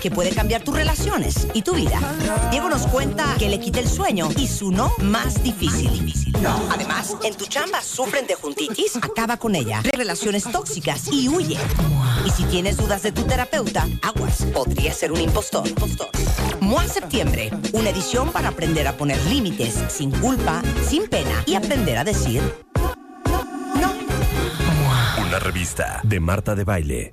que puede cambiar tus relaciones y tu vida. Diego nos cuenta que le quita el sueño y su no más difícil. Además, en tu chamba sufren de juntitis, acaba con ella. Relaciones tóxicas y huye. Y si tienes dudas de tu terapeuta, aguas, podría ser un impostor. MOA Septiembre, una edición para aprender a poner límites sin culpa, sin pena y aprender a decir no, no. Una revista de Marta de Baile.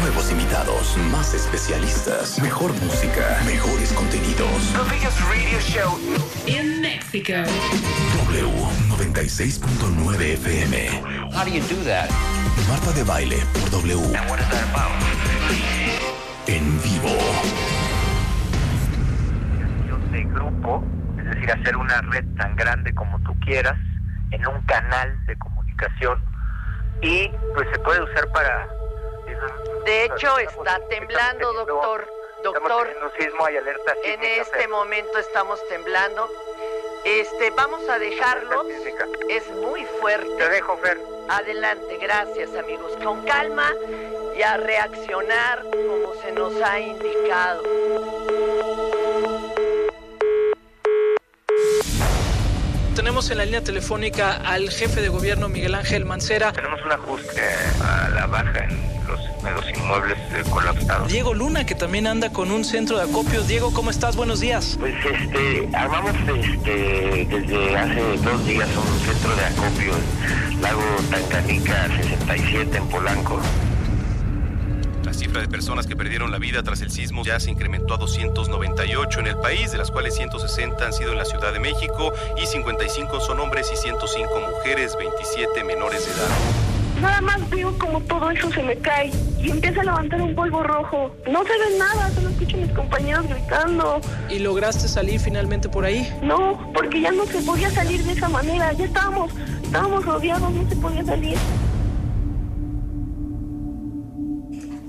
Nuevos invitados, más especialistas, mejor música, mejores contenidos. In Mexico. W96.9 FM. How do you do that? Marta de Baile por W. And what is that about? En vivo. de grupo, es decir, hacer una red tan grande como tú quieras, en un canal de comunicación, y pues se puede usar para... De hecho, está temblando, doctor. Doctor, en este momento estamos temblando. Este, vamos a sísmica. Es muy Te fuerte. dejo, Fer. Adelante, gracias amigos. Con calma y a reaccionar como se nos ha indicado. Tenemos en la línea telefónica al jefe de gobierno Miguel Ángel Mancera. Tenemos un ajuste a la baja en en los inmuebles eh, colapsados. Diego Luna, que también anda con un centro de acopio. Diego, ¿cómo estás? Buenos días. Pues este, armamos este, desde hace dos días un centro de acopio en Lago Tancanica 67 en Polanco. La cifra de personas que perdieron la vida tras el sismo ya se incrementó a 298 en el país, de las cuales 160 han sido en la Ciudad de México y 55 son hombres y 105 mujeres, 27 menores de edad. Nada más veo como todo eso se me cae y empieza a levantar un polvo rojo. No se ve nada, solo escucho a mis compañeros gritando. ¿Y lograste salir finalmente por ahí? No, porque ya no se podía salir de esa manera. Ya estábamos, estábamos rodeados, no se podía salir.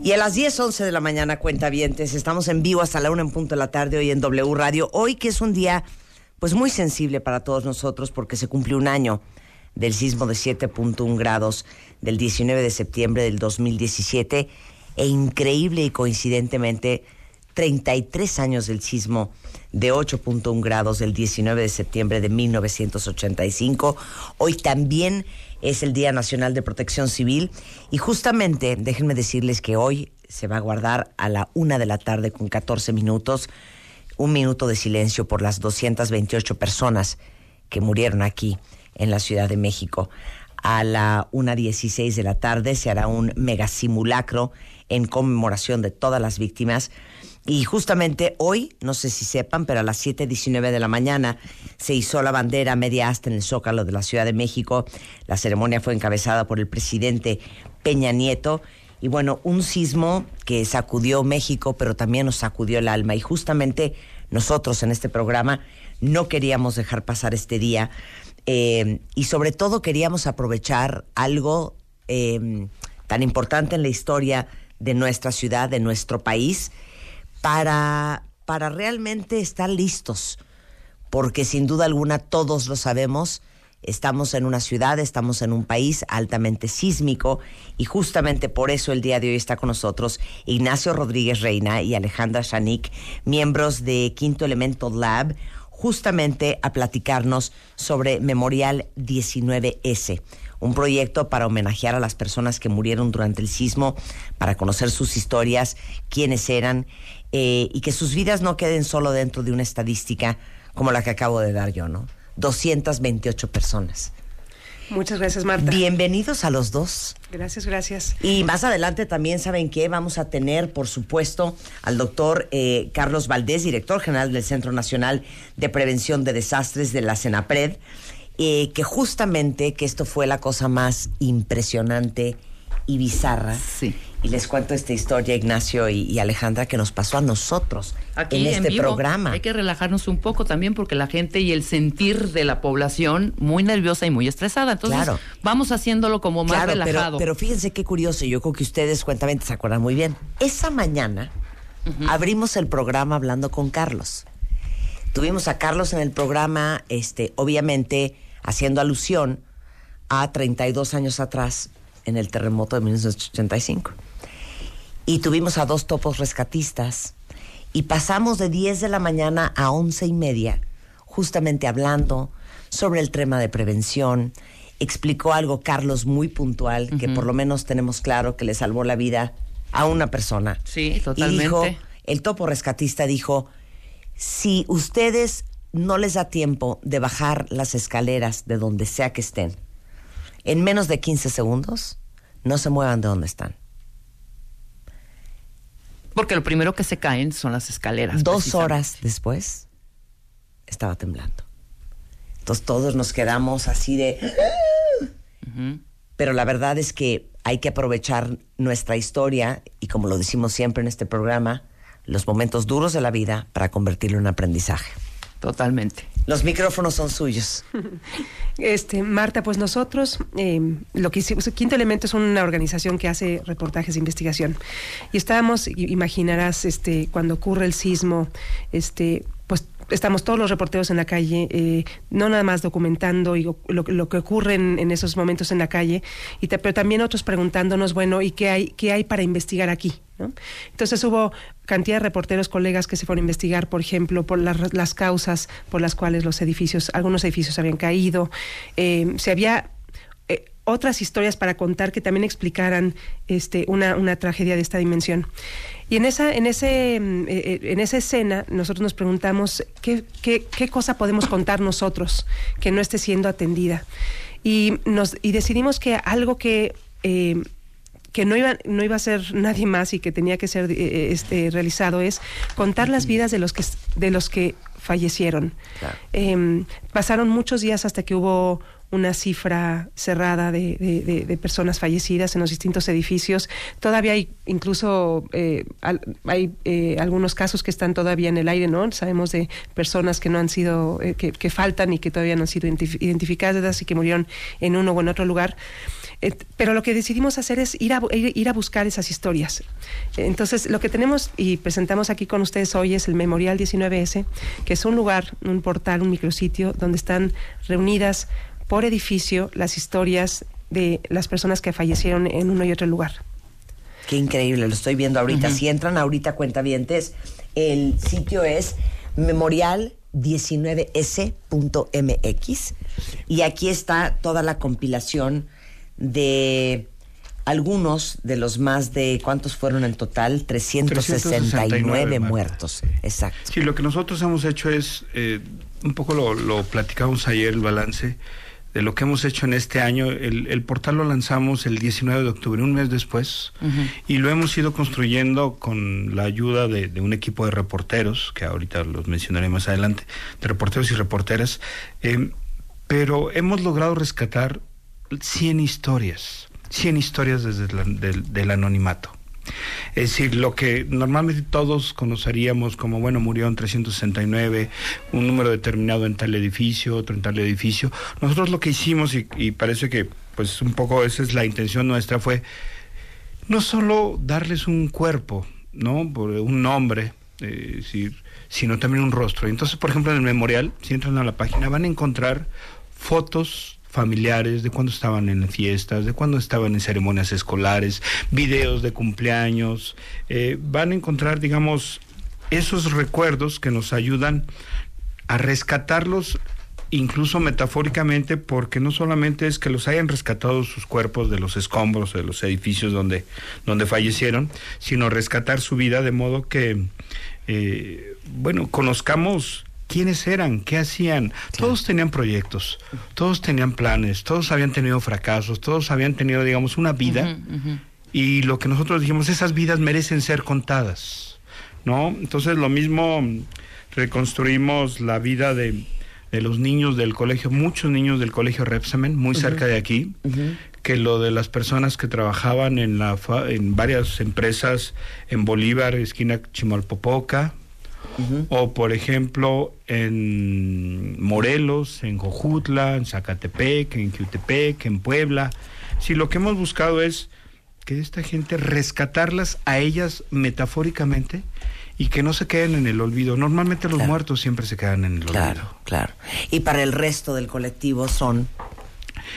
Y a las 10, 11 de la mañana, cuentavientes, estamos en vivo hasta la una en punto de la tarde hoy en W Radio. Hoy que es un día pues muy sensible para todos nosotros porque se cumplió un año del sismo de 7.1 grados del 19 de septiembre del 2017 e increíble y coincidentemente 33 años del sismo de 8.1 grados del 19 de septiembre de 1985. Hoy también es el Día Nacional de Protección Civil y justamente déjenme decirles que hoy se va a guardar a la una de la tarde con 14 minutos un minuto de silencio por las 228 personas que murieron aquí en la Ciudad de México. A la 1.16 de la tarde se hará un megasimulacro en conmemoración de todas las víctimas. Y justamente hoy, no sé si sepan, pero a las 7.19 de la mañana se hizo la bandera media asta en el Zócalo de la Ciudad de México. La ceremonia fue encabezada por el presidente Peña Nieto. Y bueno, un sismo que sacudió México, pero también nos sacudió el alma. Y justamente nosotros en este programa no queríamos dejar pasar este día. Eh, y sobre todo queríamos aprovechar algo eh, tan importante en la historia de nuestra ciudad, de nuestro país, para, para realmente estar listos. Porque sin duda alguna todos lo sabemos, estamos en una ciudad, estamos en un país altamente sísmico y justamente por eso el día de hoy está con nosotros Ignacio Rodríguez Reina y Alejandra Shanik, miembros de Quinto Elemento Lab, justamente a platicarnos sobre Memorial 19S, un proyecto para homenajear a las personas que murieron durante el sismo, para conocer sus historias, quiénes eran eh, y que sus vidas no queden solo dentro de una estadística como la que acabo de dar yo, ¿no? 228 personas. Muchas gracias, Marta. Bienvenidos a los dos. Gracias, gracias. Y más adelante también saben que vamos a tener, por supuesto, al doctor eh, Carlos Valdés, director general del Centro Nacional de Prevención de Desastres de la CENAPRED, eh, que justamente, que esto fue la cosa más impresionante y bizarra, Y les cuento esta historia, Ignacio y, y Alejandra, que nos pasó a nosotros Aquí en en, este vivo, programa. Hay que relajarnos un poco también porque la gente y el sentir de la población muy nerviosa y muy estresada. Entonces, Claro. vamos haciéndolo como más Claro, relajado. pero fíjense qué curioso, yo creo que ustedes cuentamente se acuerdan muy bien. Esa mañana abrimos el programa hablando con Carlos. Tuvimos a Carlos en el programa, este, obviamente haciendo alusión a 32 años atrás en el terremoto de 1985. Y tuvimos a dos topos rescatistas y pasamos de 10 de la mañana a 11 y media justamente hablando sobre el tema de prevención. Explicó algo Carlos muy puntual, que por lo menos tenemos claro que le salvó la vida a una persona. Sí, Y totalmente. dijo, el topo rescatista dijo, si ustedes no les da tiempo de bajar las escaleras de donde sea que estén, en menos de 15 segundos, no se muevan de donde están. Porque lo primero que se caen son las escaleras. Dos horas después, estaba temblando. Entonces todos nos quedamos así de... Ujú. Pero la verdad es que hay que aprovechar nuestra historia y como lo decimos siempre en este programa, los momentos duros de la vida para convertirlo en aprendizaje. Totalmente. Los micrófonos son suyos. Este, Marta, pues nosotros, eh, lo que hicimos, Quinto Elemento es una organización que hace reportajes de investigación. Y estábamos, imaginarás, este, cuando ocurre el sismo, este, pues estamos todos los reporteros en la calle, eh, no nada más documentando y lo, que ocurre en, esos momentos en la calle, pero también otros preguntándonos, bueno, ¿y qué hay, qué hay para investigar aquí? Entonces hubo cantidad de reporteros, colegas que se fueron a investigar, por ejemplo, por las, las causas por las cuales los edificios, algunos edificios habían caído. Eh, se había eh, otras historias para contar que también explicaran este, una, una tragedia de esta dimensión. Y en esa, en ese, mm, eh, eh, en esa escena, nosotros nos preguntamos qué, qué, qué cosa podemos contar nosotros que no esté siendo atendida. Y, nos, y decidimos que algo que eh, que no iba, no iba a ser nadie más y que tenía que ser eh, este, realizado es contar las vidas de los que, de los que fallecieron. Eh, pasaron muchos días hasta que hubo una cifra cerrada de, personas fallecidas en los distintos edificios. Todavía hay incluso eh, hay eh, algunos casos que están todavía en el aire, ¿no? Sabemos de personas que no han sido, eh, que, faltan y que todavía no han sido identif- identificadas y que murieron en uno o en otro lugar. Pero lo que decidimos hacer es ir a, ir a buscar esas historias. Entonces, lo que tenemos y presentamos aquí con ustedes hoy es el Memorial 19S, que es un lugar, un portal, un micrositio donde están reunidas por edificio las historias de las personas que fallecieron en uno y otro lugar. Qué increíble, lo estoy viendo ahorita. Si entran ahorita cuentavientes, el sitio es memorial19s.mx y aquí está toda la compilación de algunos de los más de, ¿cuántos fueron en total? 369, 369 muertos. Exacto. Sí, lo que nosotros hemos hecho es, eh, un poco lo, lo platicamos ayer, el balance de lo que hemos hecho en este año. El, el portal lo lanzamos el 19 de octubre, un mes después, y lo hemos ido construyendo con la ayuda de, de un equipo de reporteros, que ahorita los mencionaré más adelante, de reporteros y reporteras, eh, pero hemos logrado rescatar 100 historias, 100 historias desde la- del, del anonimato. Es decir, lo que normalmente todos conoceríamos como, bueno, murió en 369, un número determinado en tal edificio, otro en tal edificio. Nosotros lo que hicimos, y, y parece que, pues, un poco esa es la intención nuestra, fue no solo darles un cuerpo, ¿no? Un nombre, eh, sino también un rostro. Entonces, por ejemplo, en el memorial, si entran a la página, van a encontrar fotos familiares de cuando estaban en fiestas, de cuando estaban en ceremonias escolares, videos de cumpleaños, eh, van a encontrar, digamos, esos recuerdos que nos ayudan a rescatarlos incluso metafóricamente, porque no solamente es que los hayan rescatado sus cuerpos de los escombros, de los edificios donde, donde fallecieron, sino rescatar su vida de modo que, eh, bueno, conozcamos quiénes eran, qué hacían. Todos tenían proyectos, todos tenían planes, todos habían tenido fracasos, todos habían tenido, digamos, una vida. Y lo que nosotros dijimos, esas vidas merecen ser contadas, ¿no? Entonces lo mismo reconstruimos la vida de, de los niños del colegio, muchos niños del colegio Repsamen, muy cerca de aquí, que lo de las personas que trabajaban en, la en varias empresas en Bolívar, esquina Chimalpopoca, o por ejemplo en Morelos, en Jojutla, en Zacatepec, en Quiutepec, en Puebla. Si lo que hemos buscado es que esta gente rescatarlas a ellas metafóricamente y que no se queden en el olvido. Normalmente los muertos siempre se quedan en el Claro, olvido. claro. Y para el resto del colectivo son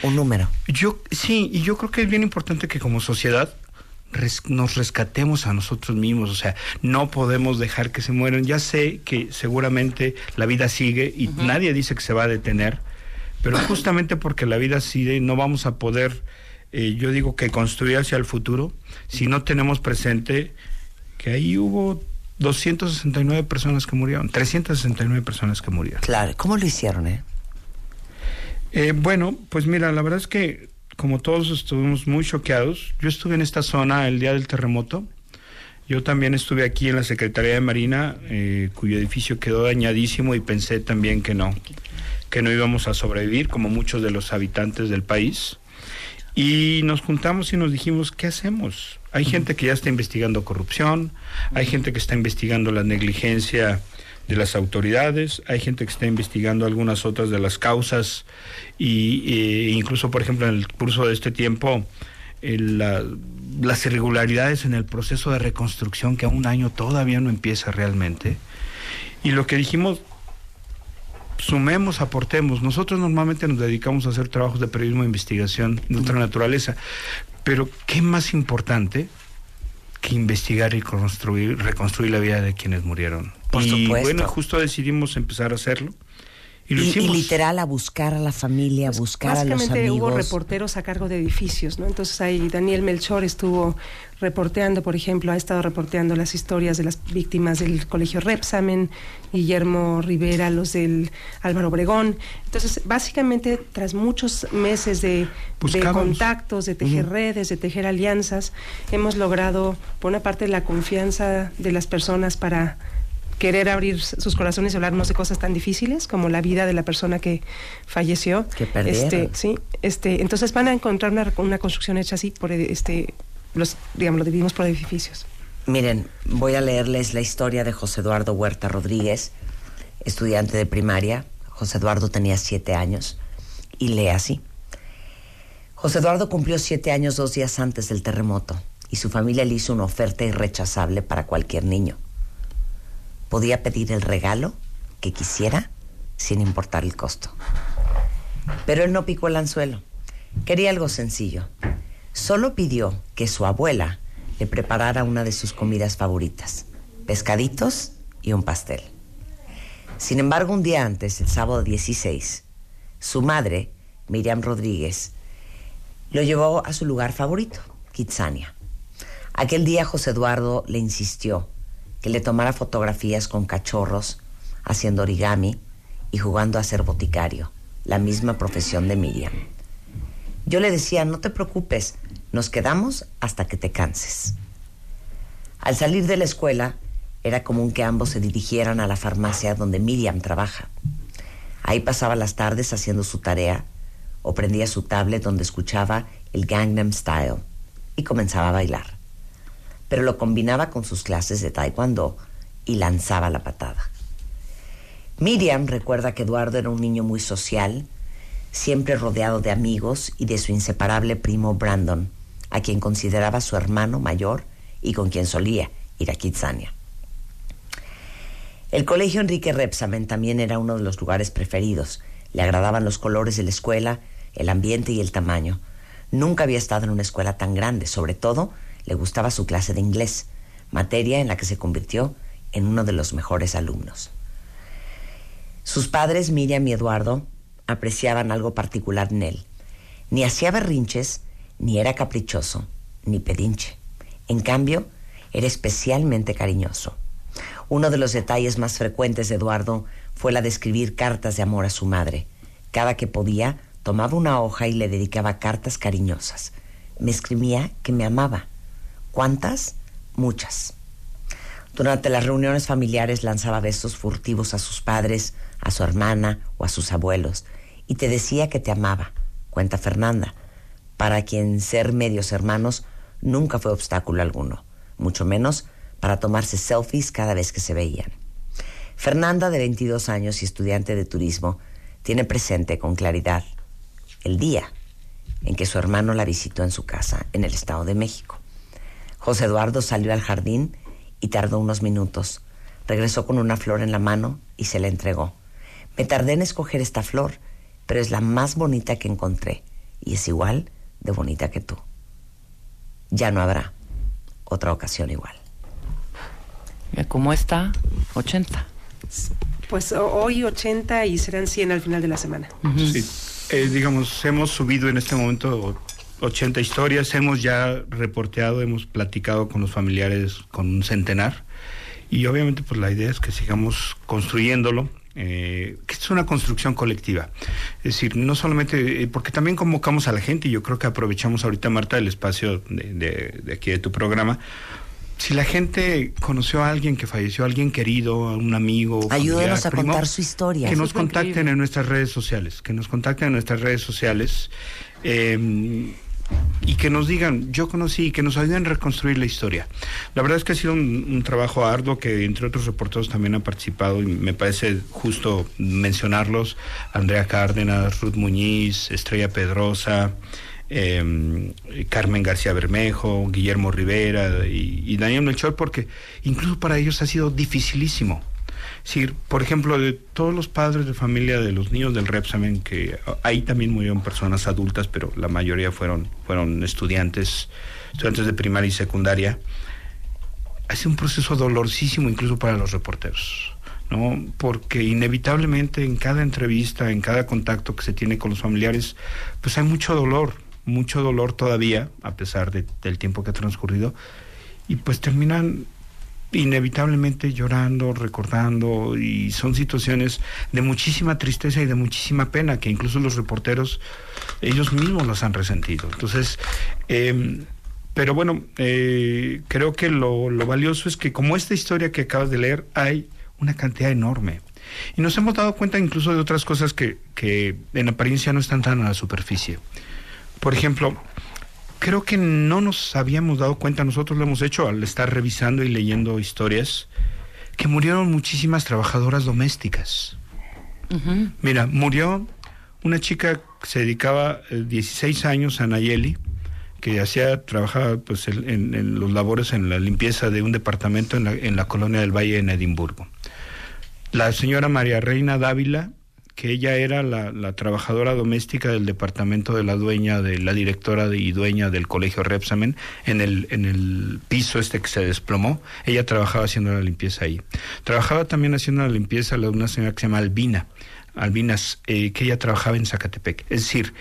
un número. Yo sí, y yo creo que es bien importante que como sociedad res- nos rescatemos a nosotros mismos, o sea, no podemos dejar que se mueran. Ya sé que seguramente la vida sigue y nadie dice que se va a detener, pero justamente porque la vida sigue no vamos a poder, eh, yo digo que construir hacia el futuro si no tenemos presente que ahí hubo 269 personas que murieron, 369 personas que murieron. Claro, ¿cómo lo hicieron, eh? Eh, bueno, pues mira, la verdad es que como todos estuvimos muy choqueados, yo estuve en esta zona el día del terremoto. Yo también estuve aquí en la Secretaría de Marina, eh, cuyo edificio quedó dañadísimo y pensé también que no, que no íbamos a sobrevivir como muchos de los habitantes del país. Y nos juntamos y nos dijimos, ¿qué hacemos? Hay gente que ya está investigando corrupción, hay gente que está investigando la negligencia de las autoridades, hay gente que está investigando algunas otras de las causas y eh, incluso, por ejemplo, en el curso de este tiempo, el, la- las irregularidades en el proceso de reconstrucción que a un año todavía no empieza realmente. Y lo que dijimos, sumemos, aportemos. Nosotros normalmente nos dedicamos a hacer trabajos de periodismo de investigación de otra naturaleza, pero ¿qué más importante que investigar y construir, reconstruir la vida de quienes murieron? Por y supuesto. bueno, justo decidimos empezar a hacerlo y lo Y, literal a buscar a la familia, a buscar a los Básicamente hubo amigos. reporteros a cargo de edificios, ¿no? Entonces ahí Daniel Melchor estuvo reporteando, por ejemplo, ha estado reporteando las historias de las víctimas del Colegio Repsamen, Guillermo Rivera, los del Álvaro Obregón. Entonces, básicamente, tras muchos meses de, contactos, de tejer redes, de tejer alianzas, hemos logrado, por una parte, la confianza de las personas para querer abrir sus corazones y hablarnos de cosas tan difíciles como la vida de la persona que falleció. Que perdieron. Este, sí, este, entonces van a encontrar una, una construcción hecha así por este los digamos lo dividimos por edificios. Miren, voy a leerles la historia de José Eduardo Huerta Rodríguez, estudiante de primaria. José Eduardo tenía siete años y lee así. José Eduardo cumplió siete años dos días antes del terremoto y su familia le hizo una oferta irrechazable para cualquier niño. Podía pedir el regalo que quisiera sin importar el costo. Pero él no picó el anzuelo. Quería algo sencillo. Solo pidió que su abuela le preparara una de sus comidas favoritas, pescaditos y un pastel. Sin embargo, un día antes, el sábado 16, su madre, Miriam Rodríguez, lo llevó a su lugar favorito, Kitsania. Aquel día José Eduardo le insistió que le tomara fotografías con cachorros, haciendo origami y jugando a ser boticario, la misma profesión de Miriam. Yo le decía, no te preocupes, nos quedamos hasta que te canses. Al salir de la escuela, era común que ambos se dirigieran a la farmacia donde Miriam trabaja. Ahí pasaba las tardes haciendo su tarea o prendía su tablet donde escuchaba el Gangnam Style y comenzaba a bailar. Pero lo combinaba con sus clases de taekwondo y lanzaba la patada. Miriam recuerda que Eduardo era un niño muy social, siempre rodeado de amigos y de su inseparable primo Brandon, a quien consideraba su hermano mayor y con quien solía ir a Kitsania. El colegio Enrique Repsamen también era uno de los lugares preferidos. Le agradaban los colores de la escuela, el ambiente y el tamaño. Nunca había estado en una escuela tan grande, sobre todo le gustaba su clase de inglés, materia en la que se convirtió en uno de los mejores alumnos. Sus padres, Miriam y Eduardo, apreciaban algo particular en él. Ni hacía berrinches, ni era caprichoso, ni pedinche. En cambio, era especialmente cariñoso. Uno de los detalles más frecuentes de Eduardo fue la de escribir cartas de amor a su madre. Cada que podía, tomaba una hoja y le dedicaba cartas cariñosas. Me escribía que me amaba. ¿Cuántas? Muchas. Durante las reuniones familiares lanzaba besos furtivos a sus padres, a su hermana o a sus abuelos, y te decía que te amaba, cuenta Fernanda, para quien ser medios hermanos nunca fue obstáculo alguno, mucho menos para tomarse selfies cada vez que se veían. Fernanda, de 22 años y estudiante de turismo, tiene presente con claridad el día en que su hermano la visitó en su casa en el Estado de México. José Eduardo salió al jardín y tardó unos minutos. Regresó con una flor en la mano y se la entregó. Me tardé en escoger esta flor, pero es la más bonita que encontré y es igual de bonita que tú. Ya no habrá otra ocasión igual. ¿Cómo está? 80. Pues ho- hoy 80 y serán 100 al final de la semana. Sí. Eh, digamos, hemos subido en este momento 80 historias, hemos ya reporteado, hemos platicado con los familiares con un centenar y obviamente pues la idea es que sigamos construyéndolo. eh, que es una construcción colectiva. Es decir, no solamente, eh, porque también convocamos a la gente y yo creo que aprovechamos ahorita, Marta, el espacio de, de- de aquí de tu programa. Si la gente conoció a alguien que falleció, a alguien querido, a un amigo, Ayúdenos familiar, a primo, contar su historia. que Eso nos contacten increíble. en nuestras redes sociales, que nos contacten en nuestras redes sociales eh, y que nos digan, yo conocí, que nos ayuden a reconstruir la historia. La verdad es que ha sido un, trabajo arduo que entre otros reporteros también han participado y me parece justo mencionarlos, Andrea Cárdenas, Ruth Muñiz, Estrella Pedrosa. eh, Carmen García Bermejo, Guillermo Rivera y, y Daniel Melchor, porque incluso para ellos ha sido dificilísimo. Sí, por ejemplo, de todos los padres de familia de los niños del Repsamen, que ahí también murieron personas adultas, pero la mayoría fueron, fueron estudiantes, estudiantes de primaria y secundaria, ha sido un proceso dolorosísimo incluso para los reporteros. ¿no? Porque inevitablemente en cada entrevista, en cada contacto que se tiene con los familiares, pues hay mucho dolor, mucho dolor todavía, a pesar de- del tiempo que ha transcurrido, y pues terminan inevitablemente llorando, recordando, y son situaciones de muchísima tristeza y de muchísima pena, que incluso los reporteros, ellos mismos las han resentido. Entonces, eh, pero bueno, eh, creo que lo, lo valioso es que como esta historia que acabas de leer, hay una cantidad enorme. Y nos hemos dado cuenta incluso de otras cosas que, que en apariencia no están tan a la superficie. Por ejemplo, creo que no nos habíamos dado cuenta, nosotros lo hemos hecho al estar revisando y leyendo historias, que murieron muchísimas trabajadoras domésticas. Mira, murió una chica que se dedicaba eh, 16 años a Nayeli, que hacía, trabajaba pues en, en- en los labores en la limpieza de un departamento en la, en la colonia del Valle en Edimburgo. La señora María Reina Dávila, que ella era la, la trabajadora doméstica del departamento de la dueña, de la directora de- y dueña del colegio Repsamen, en el, en el piso este que se desplomó, ella trabajaba haciendo la limpieza ahí. Trabajaba también haciendo la limpieza la una señora que se llama Albina, Albinas, eh, que ella trabajaba en Zacatepec. Es decir,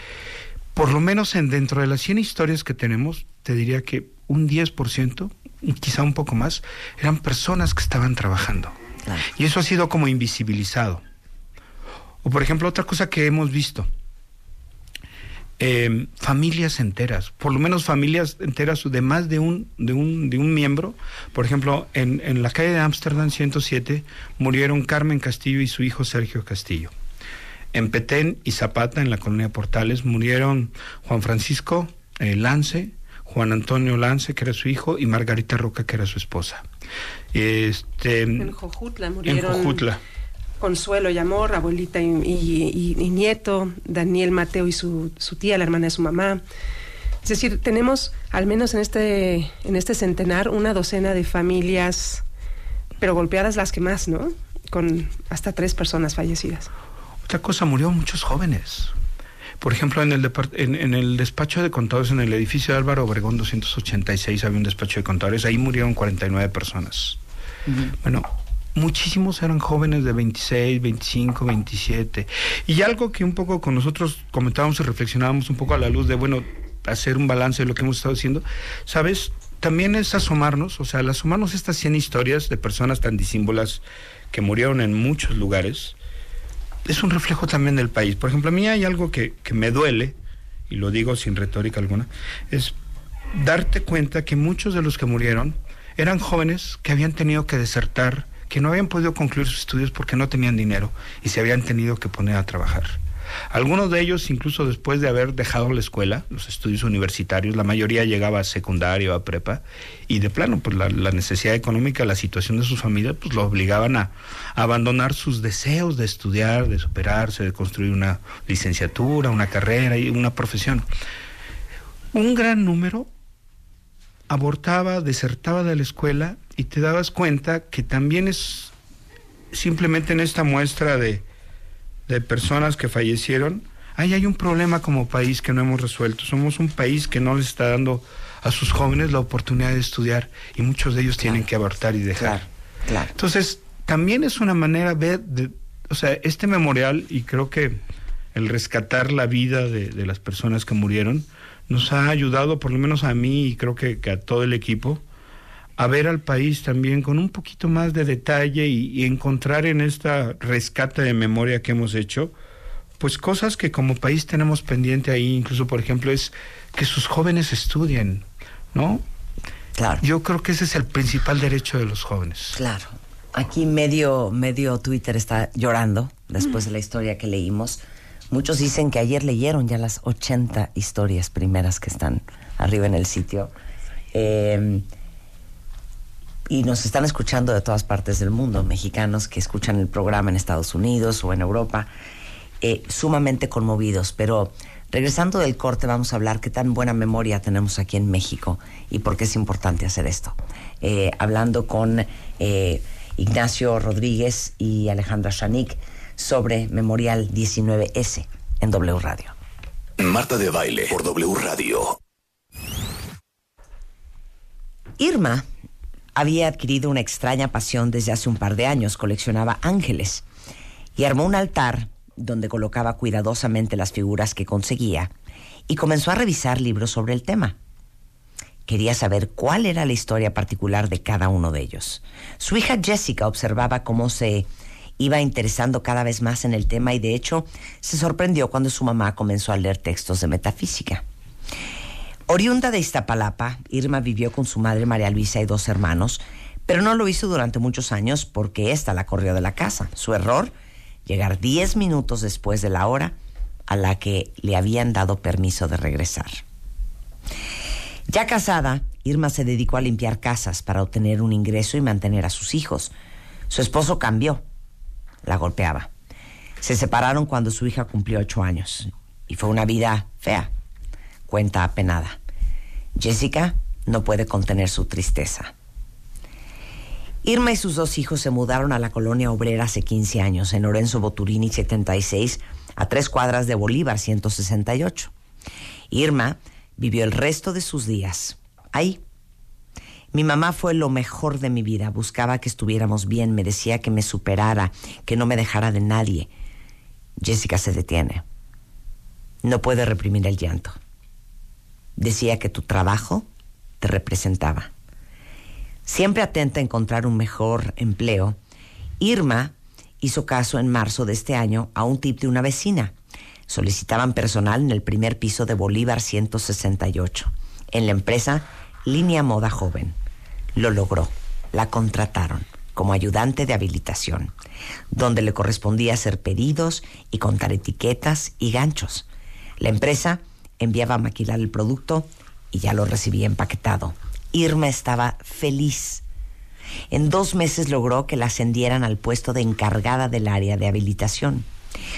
por lo menos en dentro de las 100 historias que tenemos, te diría que un 10%, y quizá un poco más, eran personas que estaban trabajando. Y eso ha sido como invisibilizado. O por ejemplo, otra cosa que hemos visto, eh, familias enteras, por lo menos familias enteras de más de un, de un, de un miembro. Por ejemplo, en, en la calle de Ámsterdam 107 murieron Carmen Castillo y su hijo Sergio Castillo. En Petén y Zapata, en la colonia Portales, murieron Juan Francisco eh, Lance, Juan Antonio Lance, que era su hijo, y Margarita Roca, que era su esposa. Este, En Jojutla en murieron Jojutla. Consuelo y Amor, abuelita y, y- y- y nieto, Daniel Mateo y su, su tía, la hermana de su mamá. Es decir, tenemos al menos en este, en este centenar una docena de familias, pero golpeadas las que más, ¿no? Con hasta tres personas fallecidas. Otra cosa, murieron muchos jóvenes. Por ejemplo, en el, depart- en, en el despacho de contadores, en el edificio de Álvaro Obregón 286, había un despacho de contadores, ahí murieron 49 personas. Bueno, muchísimos eran jóvenes de 26, 25, 27. Y algo que un poco con nosotros comentábamos y reflexionábamos un poco a la luz de, bueno, hacer un balance de lo que hemos estado haciendo, ¿sabes? También es asomarnos, o sea, al asomarnos estas 100 historias de personas tan disímbolas que murieron en muchos lugares, es un reflejo también del país. Por ejemplo, a mí hay algo que, que me duele, y lo digo sin retórica alguna, es darte cuenta que muchos de los que murieron eran jóvenes que habían tenido que desertar, que no habían podido concluir sus estudios porque no tenían dinero y se habían tenido que poner a trabajar. Algunos de ellos, incluso después de haber dejado la escuela, los estudios universitarios, la mayoría llegaba a secundaria o a prepa, y de plano, pues la, necesidad económica, la situación de sus familias, pues lo obligaban a, a abandonar sus deseos de estudiar, de superarse, de construir una licenciatura, una carrera y una profesión. Un gran número abortaba, desertaba de la escuela y te dabas cuenta que también es simplemente en esta muestra de, de personas que fallecieron, ahí hay un problema como país que no hemos resuelto. Somos un país que no les está dando a sus jóvenes la oportunidad de estudiar y muchos de ellos tienen que abortar y dejar. Claro. Entonces, también es una manera ver, de, o sea, este memorial y creo que el rescatar la vida de, de las personas que murieron nos ha ayudado, por lo menos a mí y creo que, que a todo el equipo, a ver al país también con un poquito más de detalle y, y, encontrar en esta rescate de memoria que hemos hecho, pues cosas que como país tenemos pendiente ahí, incluso por ejemplo es que sus jóvenes estudien, ¿no? Claro. Yo creo que ese es el principal derecho de los jóvenes. Claro. Aquí medio, medio Twitter está llorando después de la historia que leímos. Muchos dicen que ayer leyeron ya las 80 historias primeras que están arriba en el sitio. Eh, y nos están escuchando de todas partes del mundo, mexicanos que escuchan el programa en Estados Unidos o en Europa, eh, sumamente conmovidos. Pero regresando del corte vamos a hablar qué tan buena memoria tenemos aquí en México y por qué es importante hacer esto. Eh, hablando con Ignacio Rodríguez y Alejandra Shanik sobre Memorial 19S en W Radio. Marta de Baile por W Radio. Irma había adquirido una extraña pasión desde hace un par de años, coleccionaba ángeles y armó un altar donde colocaba cuidadosamente las figuras que conseguía y comenzó a revisar libros sobre el tema. Quería saber cuál era la historia particular de cada uno de ellos. Su hija Jessica observaba cómo se iba interesando cada vez más en el tema y de hecho se sorprendió cuando su mamá comenzó a leer textos de metafísica. Oriunda de Iztapalapa, Irma vivió con su madre María Luisa y dos hermanos, pero no lo hizo durante muchos años porque ésta la corrió de la casa. Su error, llegar 10 minutos después de la hora a la que le habían dado permiso de regresar. Ya casada, Irma se dedicó a limpiar casas para obtener un ingreso y mantener a sus hijos. Su esposo cambió, la golpeaba. Se separaron cuando su hija cumplió ocho años y fue una vida fea, cuenta apenada. Jessica no puede contener su tristeza. Irma y sus dos hijos se mudaron a la colonia obrera hace 15 años, en Lorenzo Boturini 76, a tres cuadras de Bolívar 168. Irma vivió el resto de sus días ahí. Mi mamá fue lo mejor de mi vida, buscaba que estuviéramos bien, me decía que me superara, que no me dejara de nadie. Jessica se detiene. No puede reprimir el llanto. Decía que tu trabajo te representaba. Siempre atenta a encontrar un mejor empleo, Irma hizo caso en marzo de este año a un tip de una vecina. Solicitaban personal en el primer piso de Bolívar 168, en la empresa Línea Moda Joven. Lo logró. La contrataron como ayudante de habilitación, donde le correspondía hacer pedidos y contar etiquetas y ganchos. La empresa enviaba a maquilar el producto y ya lo recibía empaquetado. Irma estaba feliz. En dos meses logró que la ascendieran al puesto de encargada del área de habilitación.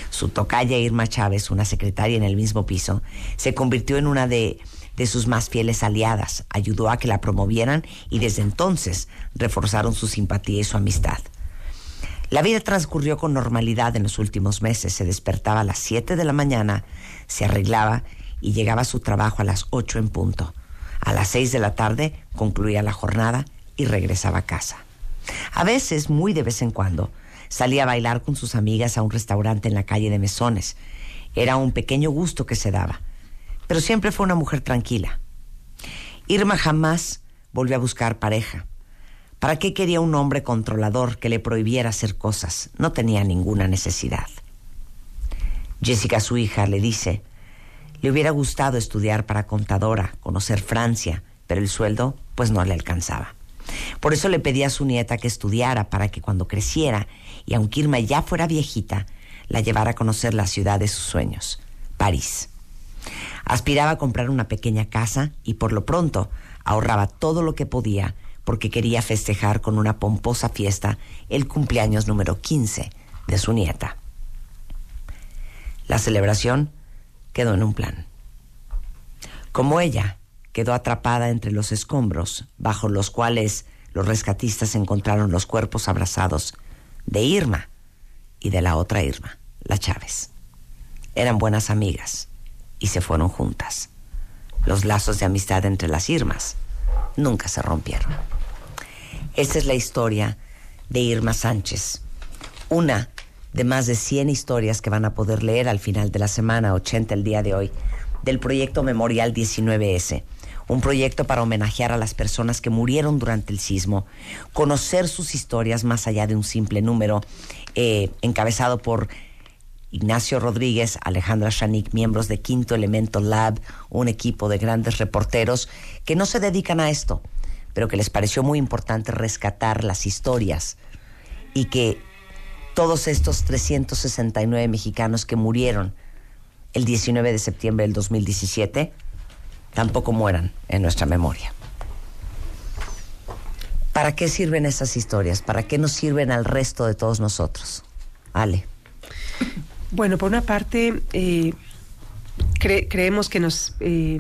Su tocaya Irma Chávez, una secretaria en el mismo piso, se convirtió en una de, de sus más fieles aliadas, ayudó a que la promovieran y desde entonces reforzaron su simpatía y su amistad. La vida transcurrió con normalidad en los últimos meses. Se despertaba a las 7 de la mañana, se arreglaba y llegaba a su trabajo a las 8 en punto. A las 6 de la tarde concluía la jornada y regresaba a casa. A veces, muy de vez en cuando, salía a bailar con sus amigas a un restaurante en la calle de Mesones. Era un pequeño gusto que se daba, pero siempre fue una mujer tranquila. Irma jamás volvió a buscar pareja. ¿Para qué quería un hombre controlador que le prohibiera hacer cosas? No tenía ninguna necesidad. Jessica, su hija, le dice, le hubiera gustado estudiar para contadora, conocer Francia, pero el sueldo pues no le alcanzaba. Por eso le pedía a su nieta que estudiara para que cuando creciera, y aunque Irma ya fuera viejita, la llevara a conocer la ciudad de sus sueños, París. Aspiraba a comprar una pequeña casa y por lo pronto ahorraba todo lo que podía porque quería festejar con una pomposa fiesta el cumpleaños número 15 de su nieta. La celebración quedó en un plan. Como ella quedó atrapada entre los escombros, bajo los cuales los rescatistas encontraron los cuerpos abrazados de Irma y de la otra Irma, la Chávez. Eran buenas amigas y se fueron juntas. Los lazos de amistad entre las Irmas nunca se rompieron. Esta es la historia de Irma Sánchez, una de más de 100 historias que van a poder leer al final de la semana, 80 el día de hoy, del proyecto Memorial 19S un proyecto para homenajear a las personas que murieron durante el sismo, conocer sus historias más allá de un simple número, eh, encabezado por Ignacio Rodríguez, Alejandra Shanik, miembros de Quinto Elemento Lab, un equipo de grandes reporteros que no se dedican a esto, pero que les pareció muy importante rescatar las historias y que todos estos 369 mexicanos que murieron el 19 de septiembre del 2017 tampoco mueran en nuestra memoria. ¿Para qué sirven esas historias? ¿Para qué nos sirven al resto de todos nosotros? Ale. Bueno, por una parte, eh, cre- creemos que nos... eh,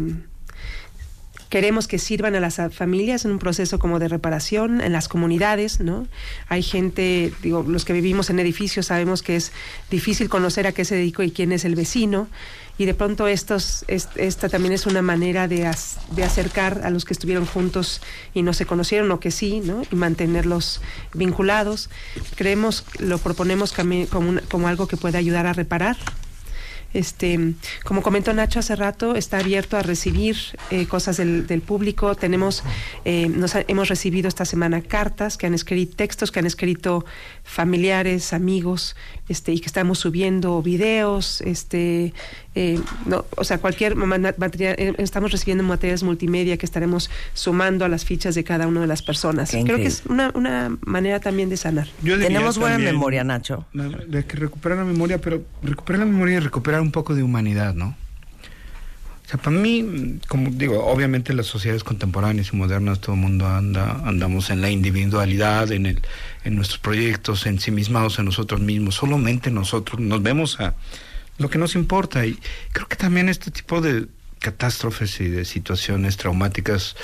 Queremos que sirvan a las familias en un proceso como de reparación en las comunidades, ¿no? Hay gente, digo, los que vivimos en edificios sabemos que es difícil conocer a qué se dedicó y quién es el vecino, y de pronto estos, es- esta también es una manera de, de acercar a los que estuvieron juntos y no se conocieron o que sí, ¿no? Y mantenerlos vinculados. Creemos, lo proponemos como, como algo que puede ayudar a reparar. Este, como comentó Nacho hace rato, está abierto a recibir eh, cosas del, del público. Tenemos, eh, nos ha- hemos recibido esta semana cartas que han escrito, textos que han escrito familiares, amigos, este, y que estamos subiendo videos, este, eh, no, o sea, cualquier ma- material, eh, estamos recibiendo materiales multimedia que estaremos sumando a las fichas de cada una de las personas. Qué Creo que es una, una manera también de sanar. Tenemos buena también, memoria, Nacho. la- De que recuperar la memoria, pero recuperar la memoria y recuperar un poco de humanidad, ¿no? O sea, para mí, como digo, obviamente las sociedades contemporáneas y modernas, todo el mundo anda, andamos en la individualidad, en el, en nuestros proyectos, ensimismados en nosotros mismos, solamente nosotros nos vemos a lo que nos importa. Y creo que también este tipo de catástrofes y de situaciones traumáticas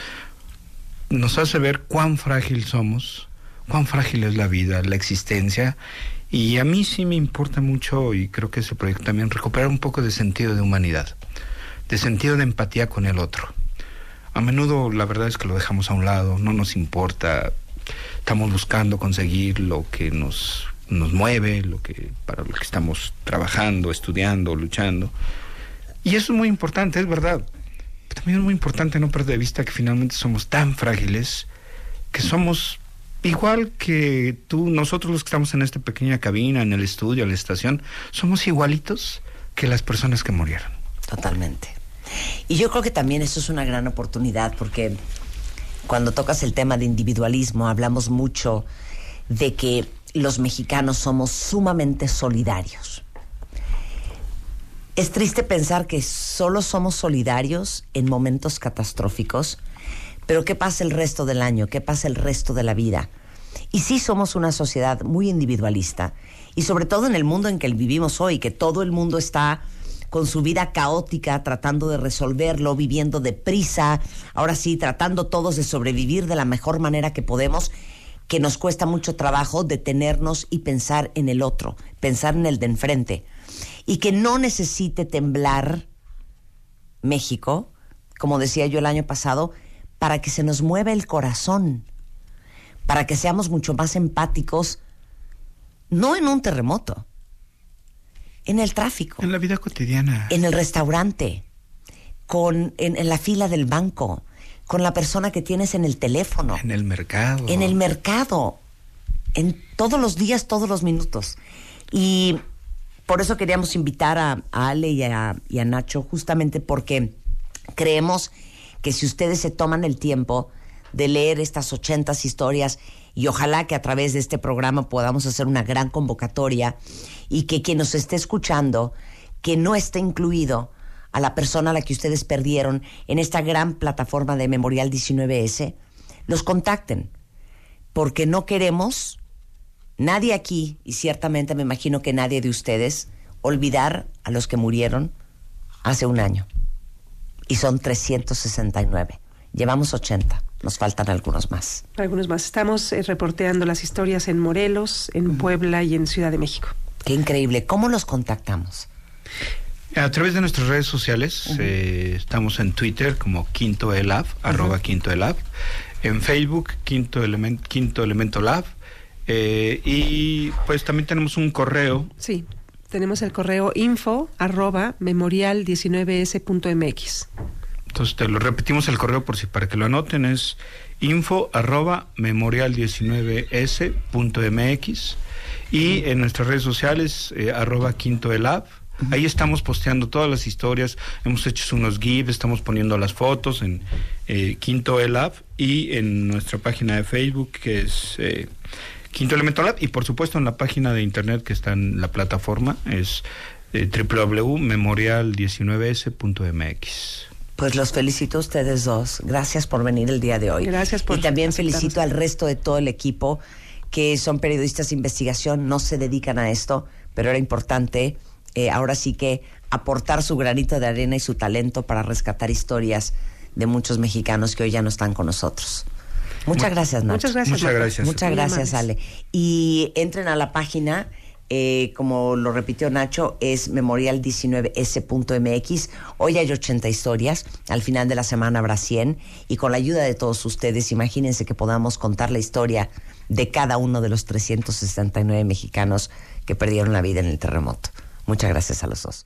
nos hace ver cuán frágil somos, cuán frágil es la vida, la existencia. Y a mí sí me importa mucho, y creo que ese proyecto también, recuperar un poco de sentido de humanidad, de sentido de empatía con el otro. A menudo la verdad es que lo dejamos a un lado, no nos importa, estamos buscando conseguir lo que nos, nos mueve, lo que, para lo que estamos trabajando, estudiando, luchando. Y eso es muy importante, es verdad. Pero también es muy importante no perder de vista que finalmente somos tan frágiles que somos igual que tú, nosotros los que estamos en esta pequeña cabina, en el estudio, en la estación, somos igualitos que las personas que murieron. Totalmente. Y yo creo que también eso es una gran oportunidad porque cuando tocas el tema de individualismo hablamos mucho de que los mexicanos somos sumamente solidarios. Es triste pensar que solo somos solidarios en momentos catastróficos, pero ¿qué pasa el resto del año? ¿Qué pasa el resto de la vida? Y sí somos una sociedad muy individualista, y sobre todo en el mundo en que vivimos hoy, que todo el mundo está con su vida caótica, tratando de resolverlo, viviendo deprisa, ahora sí, tratando todos de sobrevivir de la mejor manera que podemos, que nos cuesta mucho trabajo detenernos y pensar en el otro, pensar en el de enfrente, y que no necesite temblar México, como decía yo el año pasado, para que se nos mueva el corazón, para que seamos mucho más empáticos, no en un terremoto, en el tráfico, En la vida cotidiana. en el restaurante, con, en, en la fila del banco, con la persona que tienes en el teléfono, En el mercado. en el mercado, en todos los días, todos los minutos. Y por eso queríamos invitar a, a Ale y a, y a Nacho, justamente porque creemos que si ustedes se toman el tiempo de leer estas 80 historias y ojalá que a través de este programa podamos hacer una gran convocatoria y que quien nos esté escuchando, que no esté incluido a la persona a la que ustedes perdieron en esta gran plataforma de Memorial 19S, los contacten, porque no queremos, nadie aquí, y ciertamente me imagino que nadie de ustedes, olvidar a los que murieron hace un año. Y son 369. Llevamos 80. Nos faltan algunos más. Algunos más. Estamos eh, reporteando las historias en Morelos, en Puebla y en Ciudad de México. Qué increíble. ¿Cómo los contactamos? A través de nuestras redes sociales, eh, estamos en Twitter como Quinto Elab, arroba Quinto Elab, en Facebook Quinto, Element, Quinto Elemento Lab, eh, y pues también tenemos un correo. Sí, tenemos el correo info arroba memorial19s.mx. Entonces te lo repetimos el correo por si para que lo anoten es info arroba memorial19s.mx y en nuestras redes sociales eh, arroba quinto elab. Ahí estamos posteando todas las historias, hemos hecho unos GIFs, estamos poniendo las fotos en eh, Quinto Elab y en nuestra página de Facebook que es eh, Quinto Elemento Lab y por supuesto en la página de internet que está en la plataforma es eh, www.memorial19s.mx. Pues los felicito a ustedes dos. Gracias por venir el día de hoy. Gracias por Y también aceptarnos. felicito al resto de todo el equipo que son periodistas de investigación, no se dedican a esto, pero era importante eh, ahora sí que aportar su granito de arena y su talento para rescatar historias de muchos mexicanos que hoy ya no están con nosotros. Muchas gracias, Nacho. Muchas gracias, Muchas gracias. Muchas gracias. Ale. Y entren a la página, eh, como lo repitió Nacho, es memorial19s.mx. Hoy hay 80 historias, al final de la semana habrá 100, y con la ayuda de todos ustedes, imagínense que podamos contar la historia de cada uno de los 369 mexicanos que perdieron la vida en el terremoto. Muchas gracias a los dos.